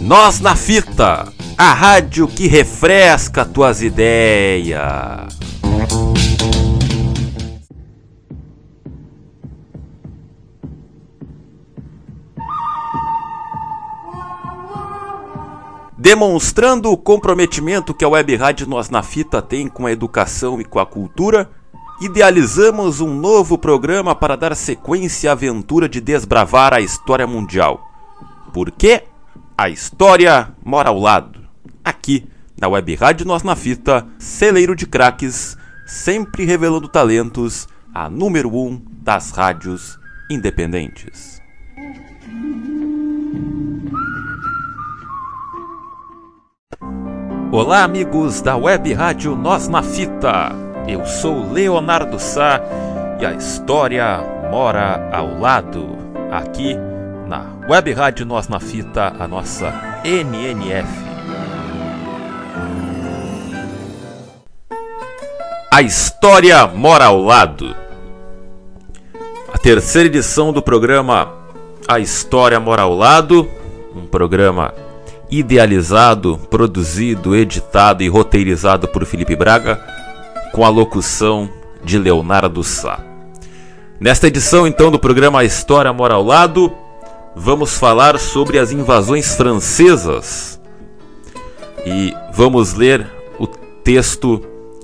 Nós na Fita, a rádio que refresca tuas ideias. Demonstrando o comprometimento que a Web Rádio Nós na Fita tem com a educação e com a cultura, idealizamos um novo programa para dar sequência à aventura de desbravar a história mundial. Por quê? A história mora ao lado. Aqui, na Web Rádio Nós na Fita, celeiro de craques, sempre revelando talentos, a número um das rádios independentes. Olá, amigos da Web Rádio Nós na Fita. Eu sou Leonardo Sá e a história mora ao lado. Aqui na Web Rádio Nós na Fita, a nossa NNF. A história mora ao lado. A terceira edição do programa A História Mora ao Lado, um programa idealizado, produzido, editado e roteirizado por Felipe Braga, com a locução de Leonardo Sá. Nesta edição, então, do programa A História Mora ao Lado, vamos falar sobre as invasões francesas e vamos ler o texto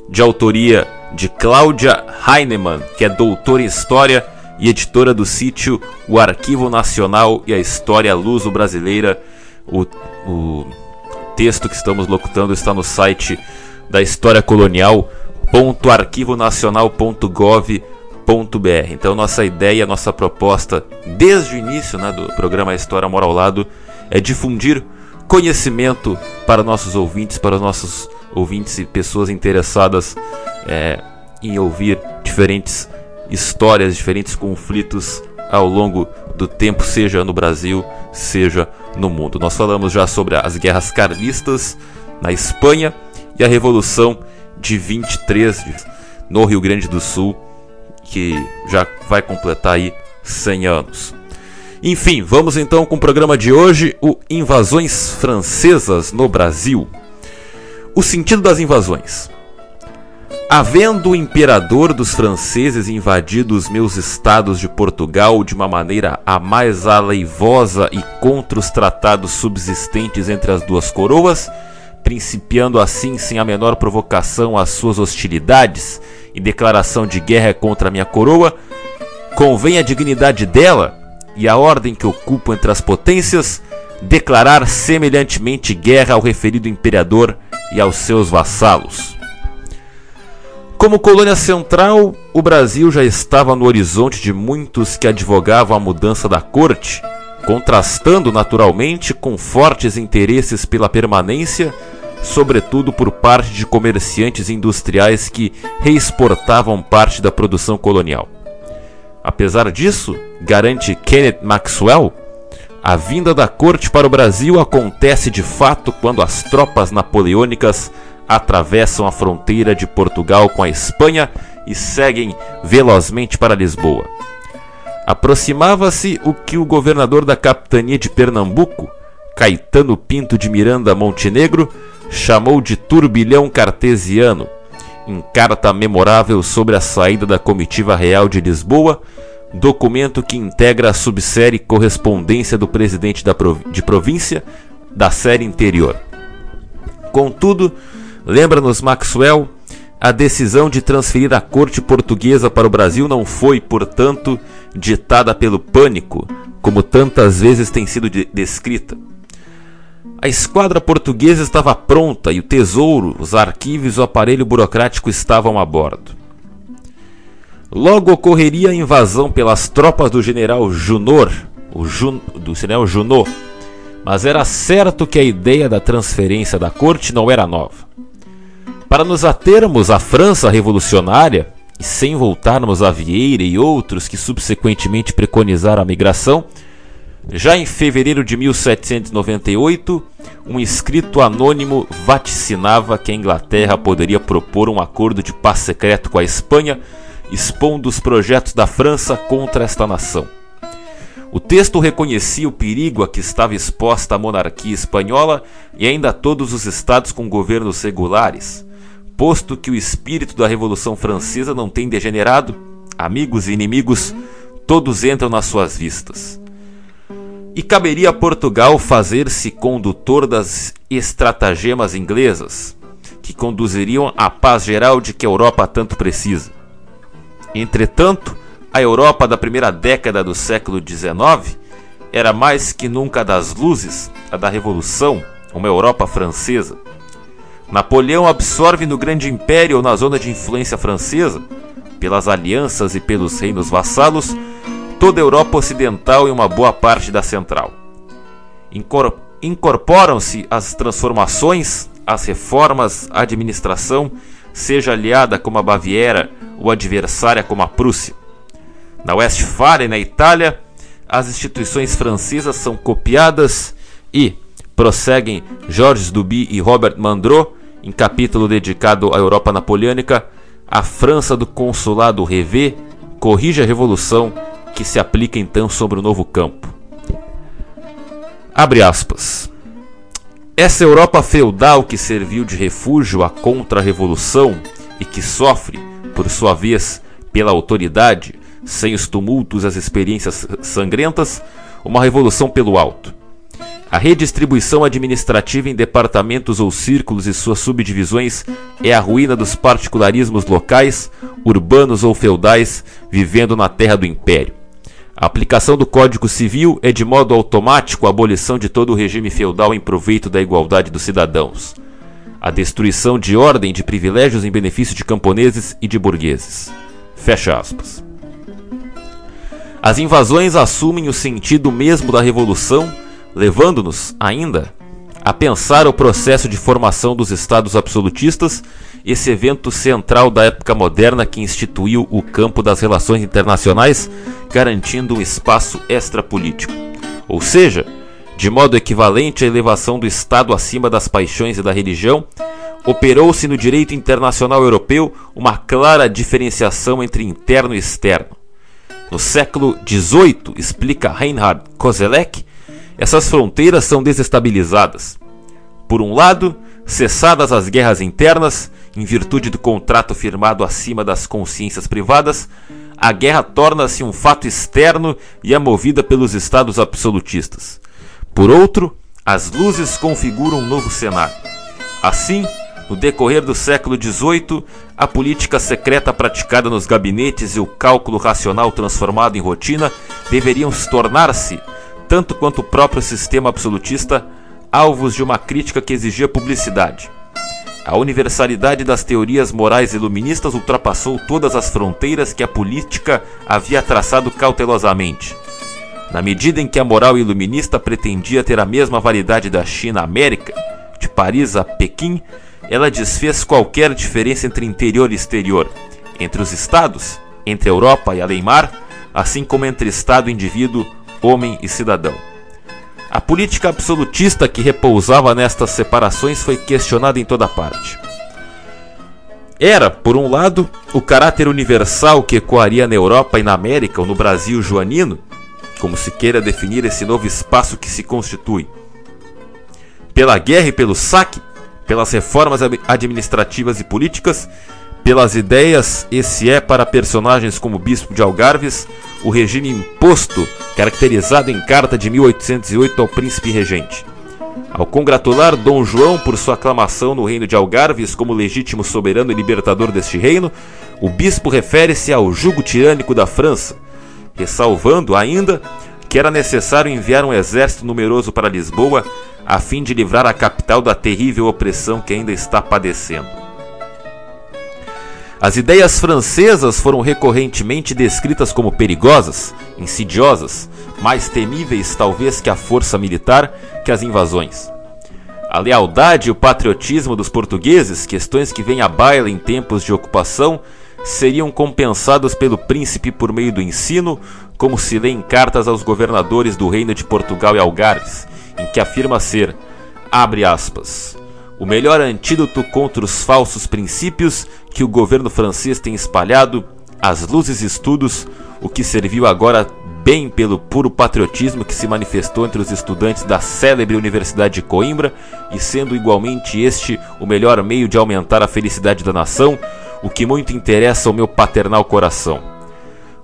de autoria de Cláudia Heinemann, que é doutora em História e editora do sítio O Arquivo Nacional e a História Luso-Brasileira o, o texto que estamos locutando está no site da História Colonial.arquivonacional.gov.br. Então nossa ideia, nossa proposta desde o início né, do programa História Mora ao Lado é difundir conhecimento para nossos ouvintes, para os nossos ouvintes e pessoas interessadas é, em ouvir diferentes histórias, diferentes conflitos ao longo do tempo, seja no Brasil, seja no mundo. Nós falamos já sobre as guerras carlistas na Espanha e a Revolução de 23 no Rio Grande do Sul, que já vai completar aí 100 anos. Enfim, vamos então com o programa de hoje, o Invasões Francesas no Brasil. O sentido das invasões. Havendo o imperador dos franceses invadido os meus estados de Portugal de uma maneira a mais aleivosa e contra os tratados subsistentes entre as duas coroas, principiando assim sem a menor provocação as suas hostilidades e declaração de guerra contra a minha coroa, convém a dignidade dela e a ordem que ocupo entre as potências declarar semelhantemente guerra ao referido imperador e aos seus vassalos. Como colônia central, o Brasil já estava no horizonte de muitos que advogavam a mudança da corte, contrastando naturalmente com fortes interesses pela permanência, sobretudo por parte de comerciantes industriais que reexportavam parte da produção colonial. Apesar disso, garante Kenneth Maxwell, a vinda da corte para o Brasil acontece de fato quando as tropas napoleônicas atravessam a fronteira de Portugal com a Espanha e seguem velozmente para Lisboa. Aproximava-se o que o governador da capitania de Pernambuco, Caetano Pinto de Miranda Montenegro, chamou de turbilhão cartesiano, em carta memorável sobre a saída da comitiva real de Lisboa, documento que integra a subsérie correspondência do presidente prov de província da série interior. Contudo, Lembra-nos Maxwell? A decisão de transferir a corte portuguesa para o Brasil não foi, portanto, ditada pelo pânico, como tantas vezes tem sido de descrita. A esquadra portuguesa estava pronta e o tesouro, os arquivos e o aparelho burocrático estavam a bordo. Logo ocorreria a invasão pelas tropas do general Junor, Jun, do general Junot, mas era certo que a ideia da transferência da corte não era nova. Para nos atermos à França revolucionária, e sem voltarmos a Vieira e outros que subsequentemente preconizaram a migração, já em fevereiro de 1798, um escrito anônimo vaticinava que a Inglaterra poderia propor um acordo de paz secreto com a Espanha expondo os projetos da França contra esta nação. O texto reconhecia o perigo a que estava exposta a monarquia espanhola e ainda todos os estados com governos regulares, posto que o espírito da Revolução Francesa não tem degenerado, amigos e inimigos todos entram nas suas vistas. E caberia a Portugal fazer-se condutor das estratagemas inglesas, que conduziriam à paz geral de que a Europa tanto precisa. Entretanto, a Europa da primeira década do século XIX era mais que nunca das luzes, a da Revolução, uma Europa francesa. Napoleão absorve no grande império ou na zona de influência francesa, pelas alianças e pelos reinos vassalos, toda a Europa Ocidental e uma boa parte da Central. Incorporam-se as transformações, as reformas, a administração, seja aliada como a Baviera ou adversária como a Prússia. Na Westfália, na Itália, as instituições francesas são copiadas e prosseguem Georges Duby e Robert Mandrot em capítulo dedicado à Europa napoleônica, a França do consulado revê, corrige a revolução que se aplica então sobre o novo campo. Abre aspas. Essa Europa feudal que serviu de refúgio à contra-revolução e que sofre, por sua vez, pela autoridade, sem os tumultos e as experiências sangrentas, uma revolução pelo alto. A redistribuição administrativa em departamentos ou círculos e suas subdivisões é a ruína dos particularismos locais, urbanos ou feudais, vivendo na terra do império. A aplicação do Código Civil é de modo automático a abolição de todo o regime feudal em proveito da igualdade dos cidadãos. A destruição de ordem de privilégios em benefício de camponeses e de burgueses. Fecha aspas. As invasões assumem o sentido mesmo da revolução, levando-nos, ainda, a pensar o processo de formação dos estados absolutistas, esse evento central da época moderna que instituiu o campo das relações internacionais, garantindo um espaço extrapolítico. Ou seja, de modo equivalente à elevação do Estado acima das paixões e da religião, operou-se no direito internacional europeu uma clara diferenciação entre interno e externo. No século XVIII, explica Reinhard Koselleck, essas fronteiras são desestabilizadas. Por um lado, cessadas as guerras internas, em virtude do contrato firmado acima das consciências privadas, a guerra torna-se um fato externo e é movida pelos estados absolutistas. Por outro, as luzes configuram um novo cenário. Assim, no decorrer do século XVIII, a política secreta praticada nos gabinetes e o cálculo racional transformado em rotina deveriam tornar-se, tanto quanto o próprio sistema absolutista, alvos de uma crítica que exigia publicidade. A universalidade das teorias morais iluministas ultrapassou todas as fronteiras que a política havia traçado cautelosamente. Na medida em que a moral iluminista pretendia ter a mesma validade da China à América, de Paris a Pequim, ela desfez qualquer diferença entre interior e exterior, entre os estados, entre a Europa e além-mar, assim como entre Estado e indivíduo, homem e cidadão. A política absolutista que repousava nestas separações foi questionada em toda parte. Era, por um lado, o caráter universal que ecoaria na Europa e na América ou no Brasil joanino, como se queira definir esse novo espaço que se constitui. Pela guerra e pelo saque, pelas reformas administrativas e políticas, pelas ideias, esse é para personagens como o Bispo de Algarves, o regime imposto, caracterizado em carta de 1808 ao príncipe regente. Ao congratular Dom João por sua aclamação no reino de Algarves como legítimo soberano e libertador deste reino, o bispo refere-se ao jugo tirânico da França, ressalvando ainda que era necessário enviar um exército numeroso para Lisboa a fim de livrar a capital da terrível opressão que ainda está padecendo. As ideias francesas foram recorrentemente descritas como perigosas, insidiosas, mais temíveis talvez que a força militar que as invasões. A lealdade e o patriotismo dos portugueses, questões que vêm à baila em tempos de ocupação, seriam compensados pelo príncipe por meio do ensino, como se lê em cartas aos governadores do reino de Portugal e Algarves, em que afirma ser, abre aspas, o melhor antídoto contra os falsos princípios que o governo francês tem espalhado às luzes estudos, o que serviu agora bem pelo puro patriotismo que se manifestou entre os estudantes da célebre Universidade de Coimbra, e sendo igualmente este o melhor meio de aumentar a felicidade da nação, o que muito interessa ao meu paternal coração.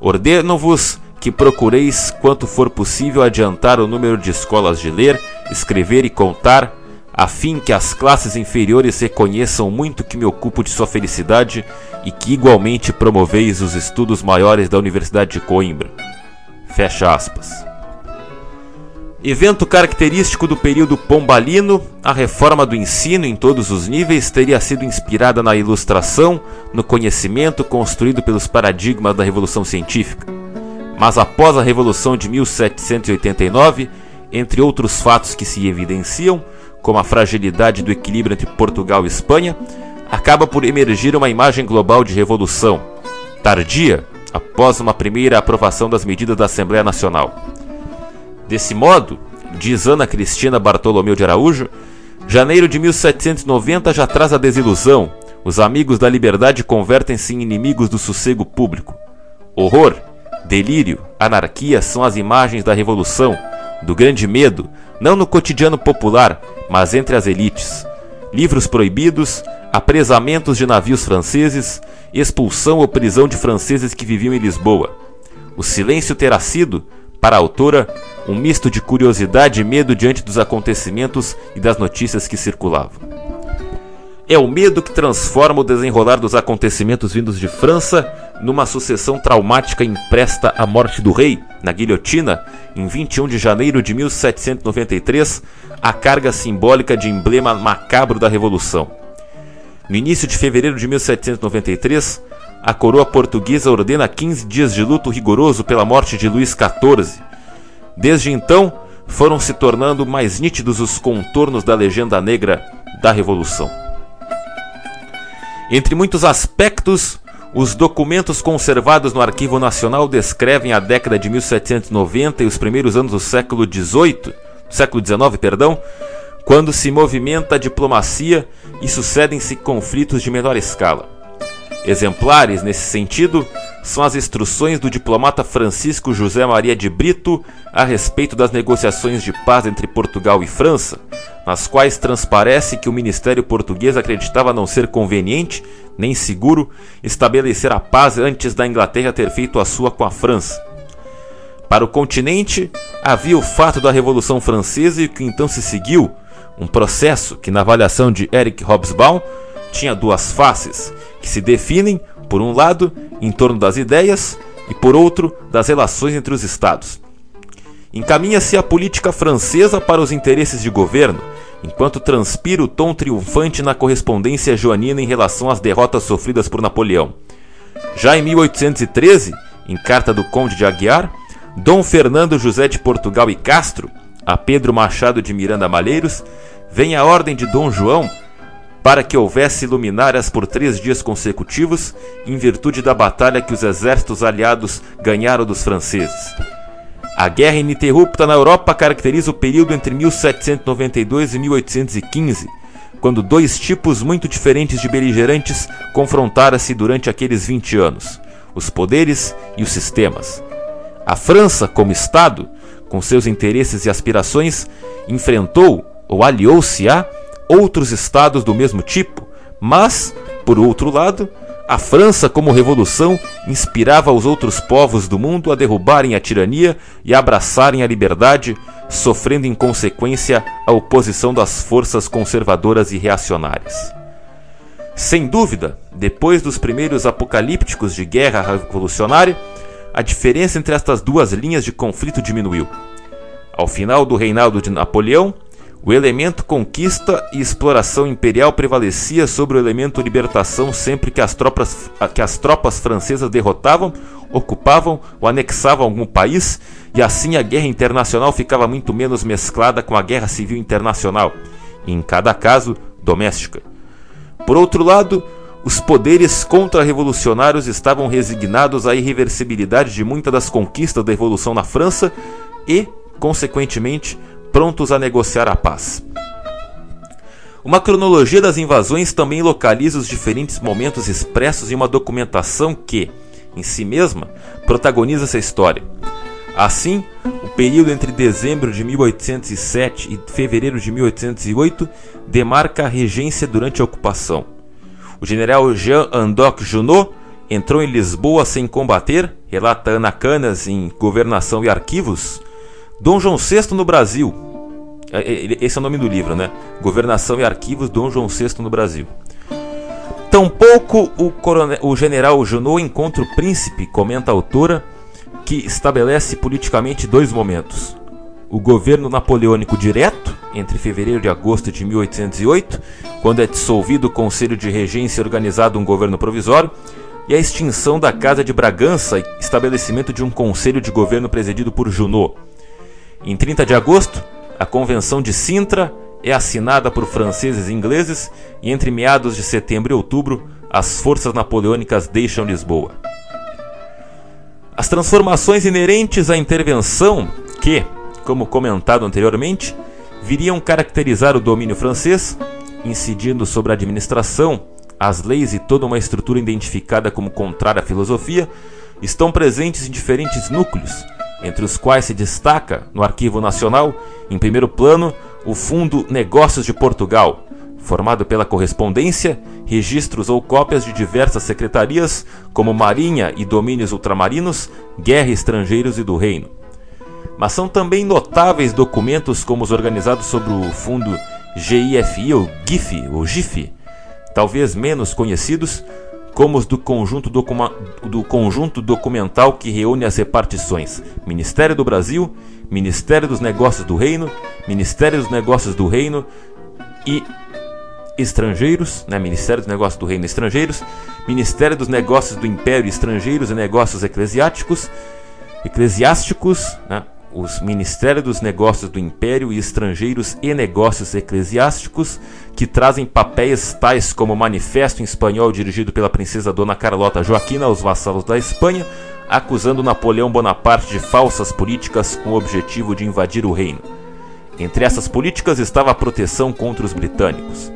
Ordeno-vos que procureis, quanto for possível, adiantar o número de escolas de ler, escrever e contar, a fim que as classes inferiores reconheçam muito que me ocupo de sua felicidade e que igualmente promoveis os estudos maiores da Universidade de Coimbra. Fecha aspas. Evento característico do período pombalino, a reforma do ensino em todos os níveis teria sido inspirada na ilustração, no conhecimento construído pelos paradigmas da Revolução Científica. Mas após a Revolução de 1789, entre outros fatos que se evidenciam, como a fragilidade do equilíbrio entre Portugal e Espanha, acaba por emergir uma imagem global de revolução, tardia, após uma primeira aprovação das medidas da Assembleia Nacional. Desse modo, diz Ana Cristina Bartolomeu de Araújo, janeiro de 1790 já traz a desilusão. Os amigos da liberdade convertem-se em inimigos do sossego público. Horror, delírio, anarquia são as imagens da revolução, do grande medo, não no cotidiano popular, mas entre as elites. Livros proibidos, apresamentos de navios franceses, expulsão ou prisão de franceses que viviam em Lisboa. O silêncio terá sido, para a autora, um misto de curiosidade e medo diante dos acontecimentos e das notícias que circulavam. É o medo que transforma o desenrolar dos acontecimentos vindos de França numa sucessão traumática impresta à morte do rei, na guilhotina, em 21 de janeiro de 1793, a carga simbólica de emblema macabro da Revolução. No início de fevereiro de 1793, a coroa portuguesa ordena 15 dias de luto rigoroso pela morte de Luís XIV. Desde então, foram se tornando mais nítidos os contornos da legenda negra da Revolução. Entre muitos aspectos, os documentos conservados no Arquivo Nacional descrevem a década de 1790 e os primeiros anos do século XVIII, século XIX, perdão, quando se movimenta a diplomacia e sucedem-se conflitos de menor escala. Exemplares nesse sentido são as instruções do diplomata Francisco José Maria de Brito a respeito das negociações de paz entre Portugal e França, nas quais transparece que o ministério português acreditava não ser conveniente nem seguro estabelecer a paz antes da Inglaterra ter feito a sua com a França. Para o continente, havia o fato da Revolução Francesa e o que então se seguiu, um processo que, na avaliação de Eric Hobsbawm, tinha duas faces, que se definem, por um lado, em torno das ideias e, por outro, das relações entre os Estados. Encaminha-se a política francesa para os interesses de governo, enquanto transpira o tom triunfante na correspondência joanina em relação às derrotas sofridas por Napoleão. Já em 1813, em carta do Conde de Aguiar, Dom Fernando José de Portugal e Castro a Pedro Machado de Miranda Malheiros, vem a ordem de Dom João para que houvesse luminárias por três dias consecutivos, em virtude da batalha que os exércitos aliados ganharam dos franceses. A guerra ininterrupta na Europa caracteriza o período entre 1792 e 1815, quando dois tipos muito diferentes de beligerantes confrontaram-se durante aqueles 20 anos: os poderes e os sistemas. A França, como Estado, com seus interesses e aspirações, enfrentou ou aliou-se a outros estados do mesmo tipo, mas, por outro lado, a França, como revolução, inspirava os outros povos do mundo a derrubarem a tirania e abraçarem a liberdade, sofrendo em consequência a oposição das forças conservadoras e reacionárias. Sem dúvida, depois dos primeiros apocalípticos de guerra revolucionária, a diferença entre estas duas linhas de conflito diminuiu. Ao final do reinado de Napoleão, o elemento conquista e exploração imperial prevalecia sobre o elemento libertação sempre que as tropas, que as tropas francesas derrotavam, ocupavam ou anexavam algum país, e assim a guerra internacional ficava muito menos mesclada com a guerra civil internacional, em cada caso doméstica. Por outro lado, os poderes contra-revolucionários estavam resignados à irreversibilidade de muitas das conquistas da Revolução na França e, consequentemente, prontos a negociar a paz. Uma cronologia das invasões também localiza os diferentes momentos expressos em uma documentação que, em si mesma, protagoniza essa história. Assim, o período entre dezembro de 1807 e fevereiro de 1808 demarca a regência durante a ocupação. O general Jean Andoc Junot entrou em Lisboa sem combater, relata Ana Canas em Governação e Arquivos. Dom João VI no Brasil. É, é, esse é o nome do livro, né? Governação e Arquivos Dom João VI no Brasil. Tampouco o, coronel, o general Junot encontra o príncipe, comenta a autora, que estabelece politicamente dois momentos: o governo napoleônico direto, entre fevereiro e agosto de 1808, quando é dissolvido o Conselho de Regência e organizado um governo provisório, e a extinção da Casa de Bragança estabelecimento de um Conselho de Governo presidido por Junot. Em 30 de agosto, a Convenção de Sintra é assinada por franceses e ingleses, e entre meados de setembro e outubro, as forças napoleônicas deixam Lisboa. As transformações inerentes à intervenção, que, como comentado anteriormente, viriam caracterizar o domínio francês, incidindo sobre a administração, as leis e toda uma estrutura identificada como contrária à filosofia, estão presentes em diferentes núcleos, entre os quais se destaca, no Arquivo Nacional, em primeiro plano, o Fundo Negócios de Portugal, formado pela correspondência, registros ou cópias de diversas secretarias, como Marinha e Domínios Ultramarinos, Guerra Estrangeiros e do Reino. Mas são também notáveis documentos como os organizados sobre o fundo GIFI ou GIF, ou GIF, talvez menos conhecidos, como os do conjunto, do conjunto documental que reúne as repartições Ministério do Brasil, Ministério dos Negócios do Reino, Ministério dos Negócios do Reino e Estrangeiros, né? Ministério dos Negócios do Reino Estrangeiros, Ministério dos Negócios do Império Estrangeiros e Negócios Eclesiásticos, Eclesiásticos, né? Os Ministérios dos Negócios do Império e Estrangeiros e Negócios Eclesiásticos, que trazem papéis tais como o Manifesto em Espanhol dirigido pela princesa Dona Carlota Joaquina aos vassalos da Espanha, acusando Napoleão Bonaparte de falsas políticas com o objetivo de invadir o reino. Entre essas políticas estava a proteção contra os britânicos.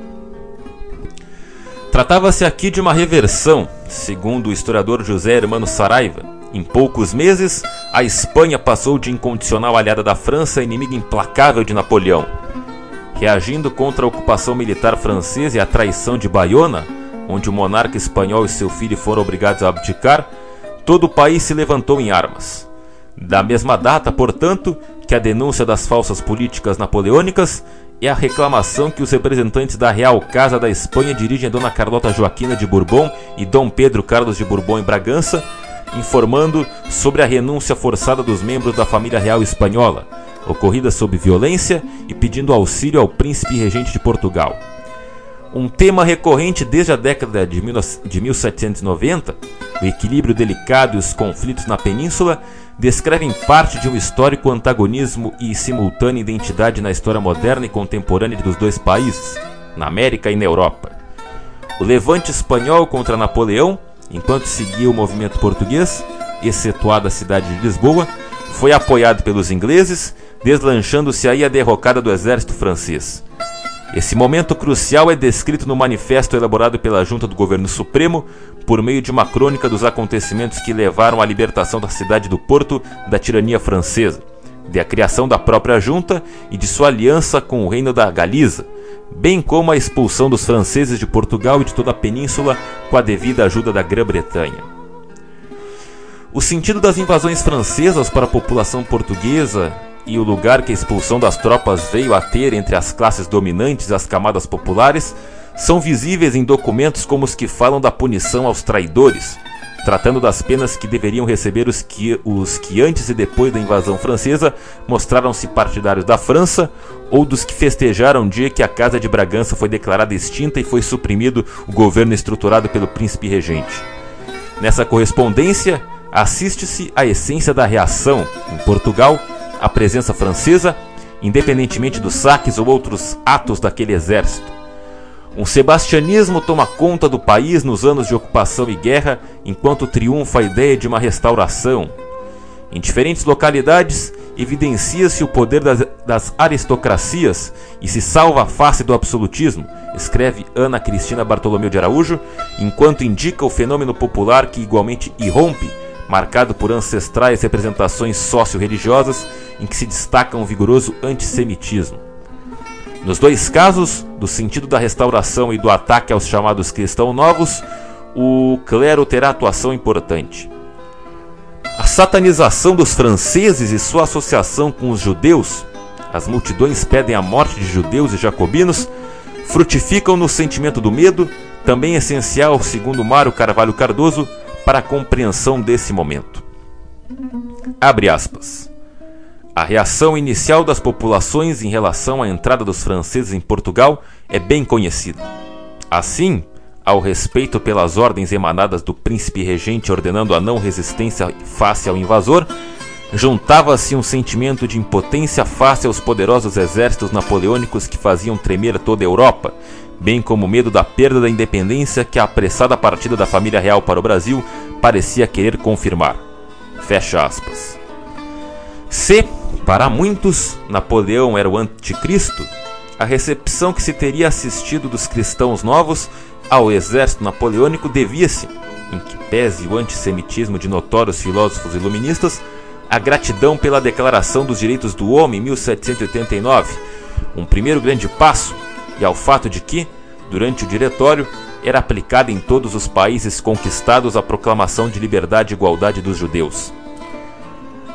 Tratava-se aqui de uma reversão, segundo o historiador José Hermano Saraiva. Em poucos meses, a Espanha passou de incondicional aliada da França inimiga implacável de Napoleão. Reagindo contra a ocupação militar francesa e a traição de Bayona, onde o monarca espanhol e seu filho foram obrigados a abdicar, todo o país se levantou em armas. Da mesma data, portanto, que a denúncia das falsas políticas napoleônicas é a reclamação que os representantes da Real Casa da Espanha dirigem a Dona Carlota Joaquina de Bourbon e Dom Pedro Carlos de Bourbon em Bragança, informando sobre a renúncia forçada dos membros da família real espanhola, ocorrida sob violência e pedindo auxílio ao príncipe regente de Portugal. Um tema recorrente desde a década de 1790, o equilíbrio delicado e os conflitos na península descrevem parte de um histórico antagonismo e simultânea identidade na história moderna e contemporânea dos dois países, na América e na Europa. O levante espanhol contra Napoleão, enquanto seguia o movimento português, excetuada a cidade de Lisboa, foi apoiado pelos ingleses, deslanchando-se aí a derrocada do exército francês. Esse momento crucial é descrito no manifesto elaborado pela Junta do Governo Supremo por meio de uma crônica dos acontecimentos que levaram à libertação da cidade do Porto da tirania francesa, de a criação da própria junta e de sua aliança com o reino da Galiza, bem como a expulsão dos franceses de Portugal e de toda a península com a devida ajuda da Grã-Bretanha. O sentido das invasões francesas para a população portuguesa e o lugar que a expulsão das tropas veio a ter entre as classes dominantes e as camadas populares são visíveis em documentos como os que falam da punição aos traidores, tratando das penas que deveriam receber os que, os que antes e depois da invasão francesa mostraram-se partidários da França, ou dos que festejaram o dia que a Casa de Bragança foi declarada extinta e foi suprimido o governo estruturado pelo príncipe regente. Nessa correspondência, assiste-se à essência da reação, em Portugal, a presença francesa, independentemente dos saques ou outros atos daquele exército. Um sebastianismo toma conta do país nos anos de ocupação e guerra, enquanto triunfa a ideia de uma restauração. Em diferentes localidades, evidencia-se o poder das, das, aristocracias e se salva a face do absolutismo, escreve Ana Cristina Bartolomeu de Araújo, enquanto indica o fenômeno popular que igualmente irrompe, marcado por ancestrais representações socio-religiosas em que se destaca um vigoroso antissemitismo. Nos dois casos, do sentido da restauração e do ataque aos chamados cristãos novos, o clero terá atuação importante. A satanização dos franceses e sua associação com os judeus, as multidões pedem a morte de judeus e jacobinos, frutificam no sentimento do medo, também essencial, segundo Mário Carvalho Cardoso, para a compreensão desse momento. Abre aspas. A reação inicial das populações em relação à entrada dos franceses em Portugal é bem conhecida. Assim, ao respeito pelas ordens emanadas do príncipe regente ordenando a não resistência face ao invasor, juntava-se um sentimento de impotência face aos poderosos exércitos napoleônicos que faziam tremer toda a Europa, bem como o medo da perda da independência que a apressada partida da família real para o Brasil parecia querer confirmar. Fecha aspas. Se, para muitos, Napoleão era o anticristo, a recepção que se teria assistido dos cristãos novos ao exército napoleônico devia-se, em que pese o antissemitismo de notórios filósofos iluministas, a gratidão pela Declaração dos Direitos do Homem em 1789, um primeiro grande passo, e ao fato de que, durante o Diretório, era aplicada em todos os países conquistados a proclamação de liberdade e igualdade dos judeus.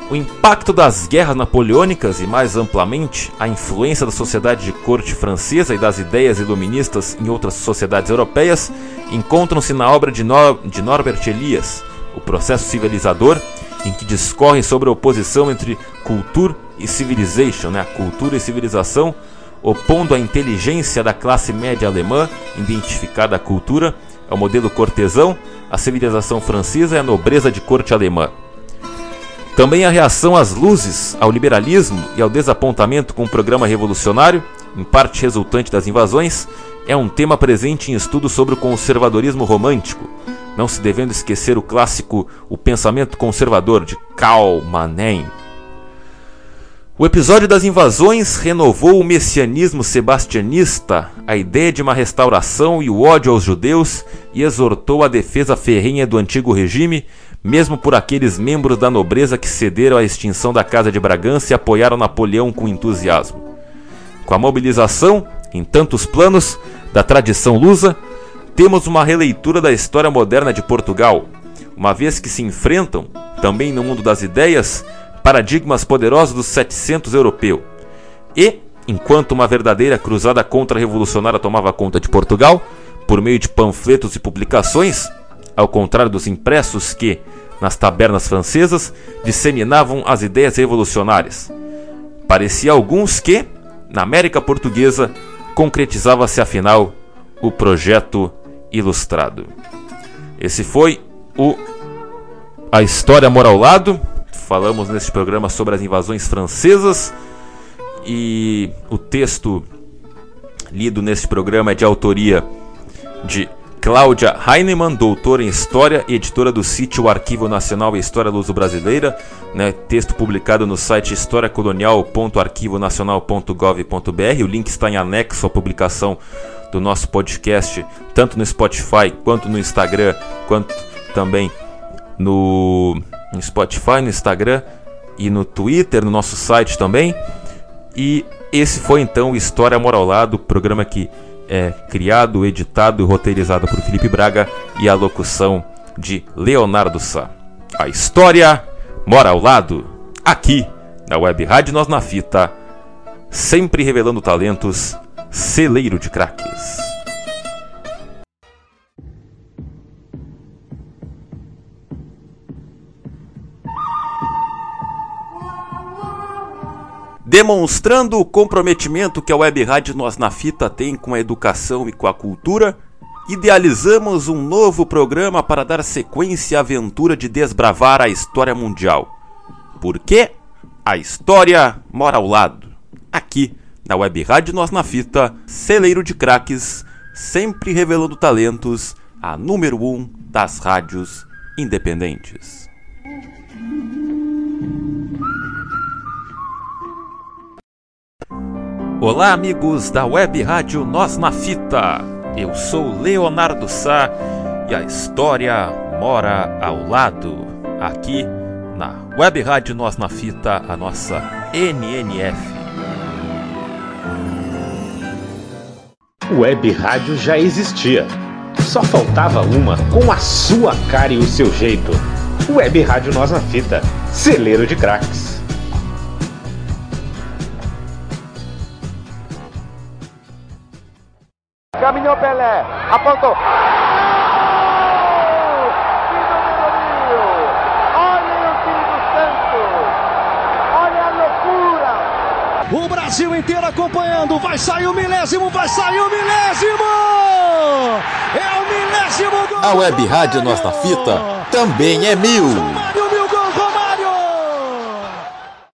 O impacto das guerras napoleônicas e, mais amplamente, a influência da sociedade de corte francesa e das ideias iluministas em outras sociedades europeias encontram-se na obra de, Nor de Norbert Elias, O Processo Civilizador, em que discorre sobre a oposição entre cultura e civilization, né, cultura e civilização, opondo a inteligência da classe média alemã, identificada à cultura, ao modelo cortesão, a civilização francesa e a nobreza de corte alemã. Também a reação às luzes, ao liberalismo e ao desapontamento com o programa revolucionário, em parte resultante das invasões, é um tema presente em estudos sobre o conservadorismo romântico, não se devendo esquecer o clássico O Pensamento Conservador de Karl Manning. O episódio das invasões renovou o messianismo sebastianista, a ideia de uma restauração e o ódio aos judeus, e exortou a defesa ferrenha do antigo regime, mesmo por aqueles membros da nobreza que cederam à extinção da Casa de Bragança e apoiaram Napoleão com entusiasmo. Com a mobilização, em tantos planos, da tradição lusa, temos uma releitura da história moderna de Portugal, uma vez que se enfrentam, também no mundo das ideias, paradigmas poderosos dos 700 europeu. E, enquanto uma verdadeira cruzada contra-revolucionária tomava conta de Portugal, por meio de panfletos e publicações, ao contrário dos impressos que, nas tabernas francesas, disseminavam as ideias revolucionárias. Parecia alguns que, na América Portuguesa, concretizava-se afinal o projeto ilustrado. Esse foi o A História Moral Lado. Falamos neste programa sobre as invasões francesas e o texto lido neste programa é de autoria de Cláudia Heinemann, doutora em História e editora do sítio Arquivo Nacional e História Luso-Brasileira, né, texto publicado no site historiacolonial.arquivonacional.gov.br. O link está em anexo à publicação do nosso podcast, tanto no Spotify, quanto no Instagram, quanto também no, no Spotify, no Instagram e no Twitter, no nosso site também. E esse foi então o História Moral Lado, programa que é criado, editado e roteirizado por Felipe Braga e a locução de Leonardo Sá. A história mora ao lado, aqui na Web Rádio Nós na Fita, sempre revelando talentos, celeiro de craques. Demonstrando o comprometimento que a Web Rádio Nós na Fita tem com a educação e com a cultura, idealizamos um novo programa para dar sequência à aventura de desbravar a história mundial. Por quê? A história mora ao lado. Aqui, na Web Rádio Nós na Fita, celeiro de craques, sempre revelando talentos, a número um das rádios independentes. Olá, amigos da Web Rádio Nós na Fita. Eu sou Leonardo Sá e a história mora ao lado, aqui na Web Rádio Nós na Fita, a nossa NNF. Web Rádio já existia. Só faltava uma com a sua cara e o seu jeito. Web Rádio Nós na Fita, celeiro de craques. Apontou. O time do Santos! Olha a loucura! O Brasil inteiro acompanhando, vai sair o milésimo, vai sair o milésimo! É o milésimo gol! A Web Rádio Nossa Fita também é mil!